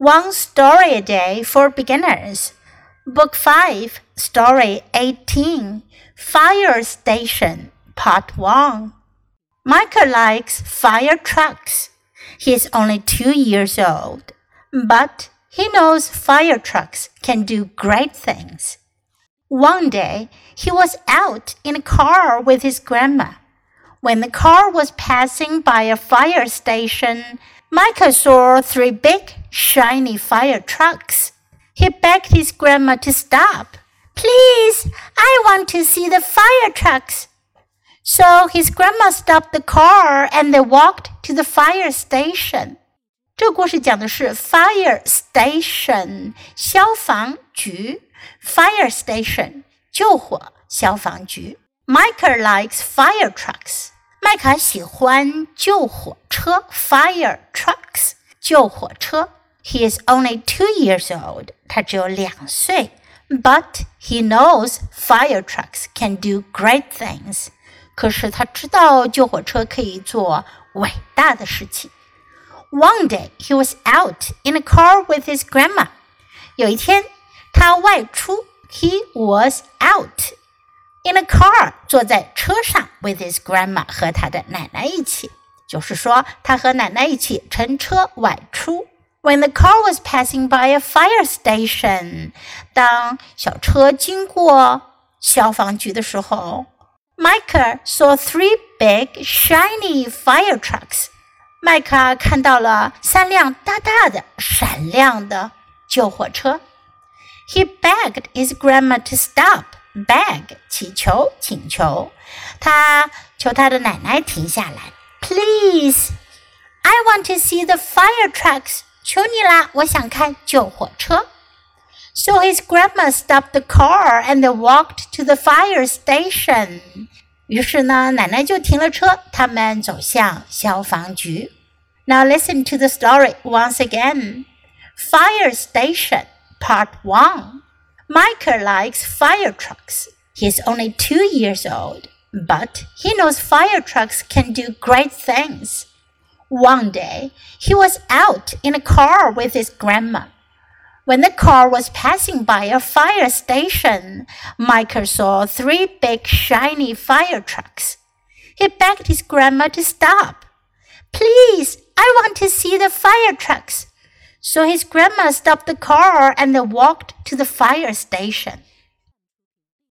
One Story a Day for Beginners, Book 5, Story 18, Fire Station, Part 1. Michael likes fire trucks. He is only two years old, but he knows fire trucks can do great things. One day, he was out in a car with his grandma When the car was passing by a fire station, Micah saw three big, shiny fire trucks. He begged his grandma to stop. Please, I want to see the fire trucks. So his grandma stopped the car and they walked to the fire station. 这个故事讲的是 fire station 消防局，fire station 救火消防局。Micah likes fire trucks. 麦卡喜欢救火车 （fire trucks），救火车。He is only two years old，他只有两岁。But he knows fire trucks can do great things。可是他知道救火车可以做伟大的事情。One day he was out in a car with his grandma。有一天，他外出。He was out in a car，坐在车上，with his grandma 和他的奶奶一起，就是说他和奶奶一起乘车外出。When the car was passing by a fire station，当小车经过消防局的时候，Micah saw three big shiny fire trucks。麦克看到了三辆大大的、闪亮的救火车。He begged his grandma to stop beg 祈求请求，他求他的奶奶停下来。Please, I want to see the fire trucks. 求你啦，我想看救火车。So his grandma stopped the car and they walked to the fire station. 于是呢，奶奶就停了车，他们走向消防局。Now listen to the story once again. Fire Station, Part 1. Micah likes fire trucks. He's only two years old, but he knows fire trucks can do great things. One day, he was out in a car with his grandma. When the car was passing by a fire station, Micah saw three big shiny fire trucks. He begged his grandma to stop. Please, I want to see the fire trucks. So his grandma stopped the car and they walked to the fire station.